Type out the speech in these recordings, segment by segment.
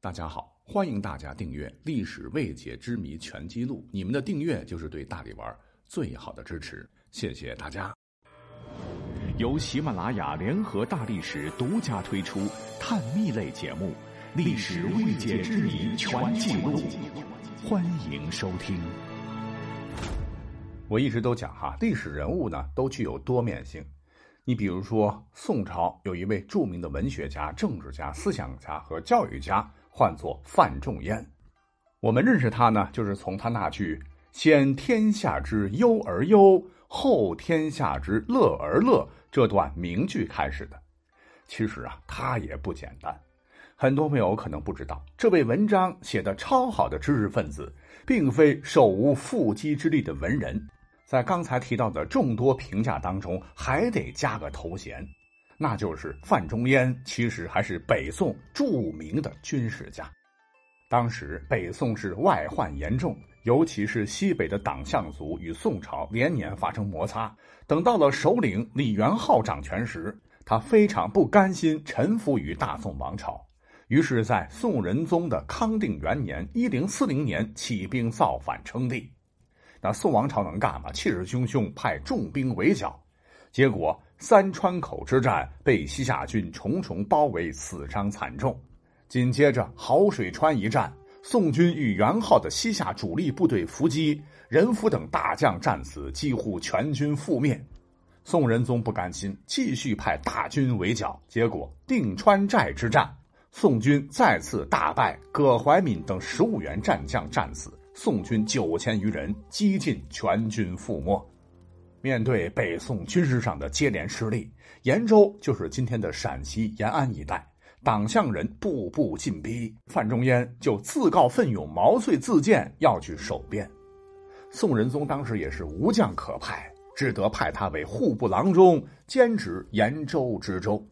大家好，欢迎大家订阅《历史未解之谜全记录》。你们的订阅就是对大力丸最好的支持，谢谢大家。由喜马拉雅联合大历史独家推出探秘类节目《历史未解之谜全记录》，欢迎收听。我一直都讲哈，历史人物呢都具有多面性。你比如说，宋朝有一位著名的文学家、政治家、思想家和教育家。唤作范仲淹，我们认识他呢，就是从他那句“先天下之忧而忧，后天下之乐而乐”这段名句开始的。其实啊，他也不简单。很多朋友可能不知道，这位文章写的超好的知识分子，并非手无缚鸡之力的文人。在刚才提到的众多评价当中，还得加个头衔。那就是范仲淹，其实还是北宋著名的军事家。当时北宋是外患严重，尤其是西北的党项族与宋朝连年发生摩擦。等到了首领李元昊掌权时，他非常不甘心臣服于大宋王朝，于是，在宋仁宗的康定元年（一零四零年）起兵造反称帝。那宋王朝能干吗？气势汹汹，派重兵围剿。结果三川口之战被西夏军重重包围，死伤惨重。紧接着好水川一战，宋军与元昊的西夏主力部队伏击，任福等大将战死，几乎全军覆灭。宋仁宗不甘心，继续派大军围剿。结果定川寨之战，宋军再次大败，葛怀敏等十五员战将战死，宋军九千余人几近全军覆没。面对北宋军事上的接连失利，延州就是今天的陕西延安一带，党项人步步进逼，范仲淹就自告奋勇，毛遂自荐要去守边。宋仁宗当时也是无将可派，只得派他为户部郎中，兼职延州知州。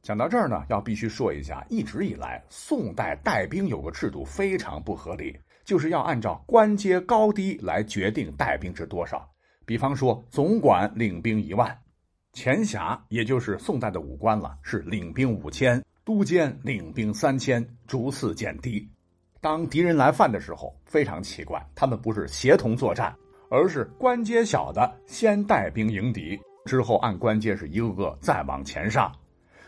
讲到这儿呢，要必须说一下，一直以来宋代带兵有个制度非常不合理，就是要按照官阶高低来决定带兵是多少。比方说，总管领兵一万，前辖也就是宋代的武官了，是领兵五千，都监领兵三千，逐次减敌。当敌人来犯的时候，非常奇怪，他们不是协同作战，而是官阶小的先带兵迎敌，之后按官阶是一个个再往前上。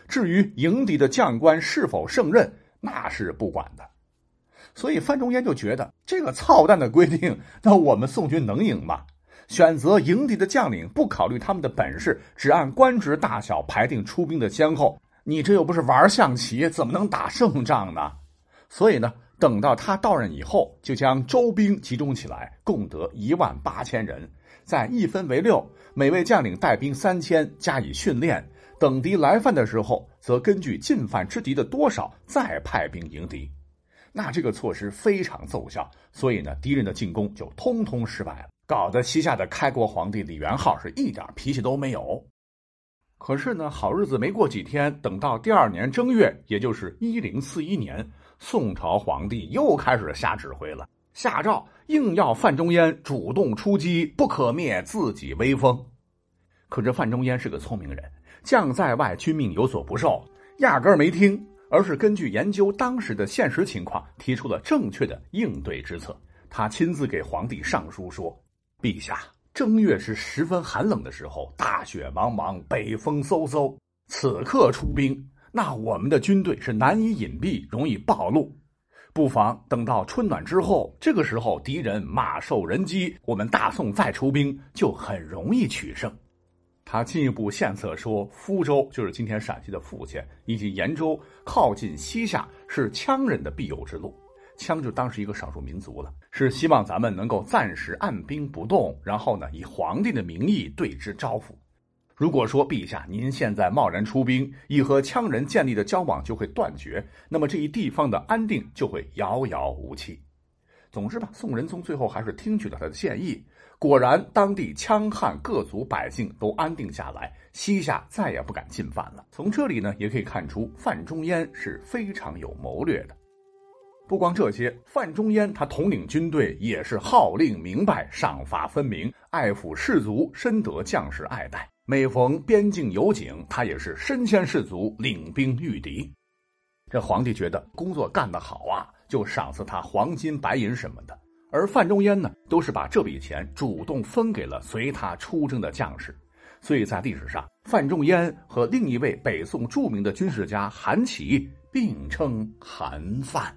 至于迎敌的将官是否胜任，那是不管的。所以范仲淹就觉得这个操蛋的规定，那我们宋军能赢吗？选择迎敌的将领，不考虑他们的本事，只按官职大小排定出兵的先后。你这又不是玩象棋，怎么能打胜仗呢？所以呢，等到他到任以后，就将周兵集中起来，共得一万八千人，再一分为六，每位将领带兵三千，加以训练。等敌来犯的时候，则根据进犯之敌的多少，再派兵迎敌。那这个措施非常奏效，所以呢，敌人的进攻就通通失败了。搞得西夏的开国皇帝李元昊是一点脾气都没有。可是呢，好日子没过几天，等到第二年正月，也就是一零四一年，宋朝皇帝又开始瞎指挥了，下诏硬要范仲淹主动出击，不可灭自己威风。可这范仲淹是个聪明人，将在外，君命有所不受，压根儿没听，而是根据研究当时的现实情况，提出了正确的应对之策。他亲自给皇帝上书说。陛下，正月是十分寒冷的时候，大雪茫茫，北风嗖嗖。此刻出兵，那我们的军队是难以隐蔽，容易暴露。不妨等到春暖之后，这个时候敌人马受人饥，我们大宋再出兵就很容易取胜。他进一步献策说，福州就是今天陕西的富县，以及延州靠近西夏，是羌人的必由之路。羌就当是一个少数民族了，是希望咱们能够暂时按兵不动，然后呢，以皇帝的名义对之招抚。如果说陛下您现在贸然出兵，一和羌人建立的交往就会断绝，那么这一地方的安定就会遥遥无期。总之吧，宋仁宗最后还是听取了他的建议，果然当地羌汉各族百姓都安定下来，西夏再也不敢进犯了。从这里呢，也可以看出范仲淹是非常有谋略的。不光这些，范仲淹他统领军队也是号令明白、赏罚分明，爱抚士卒，深得将士爱戴。每逢边境有警，他也是身先士卒，领兵御敌。这皇帝觉得工作干得好啊，就赏赐他黄金白银什么的。而范仲淹呢，都是把这笔钱主动分给了随他出征的将士。所以在历史上，范仲淹和另一位北宋著名的军事家韩琦并称韩范。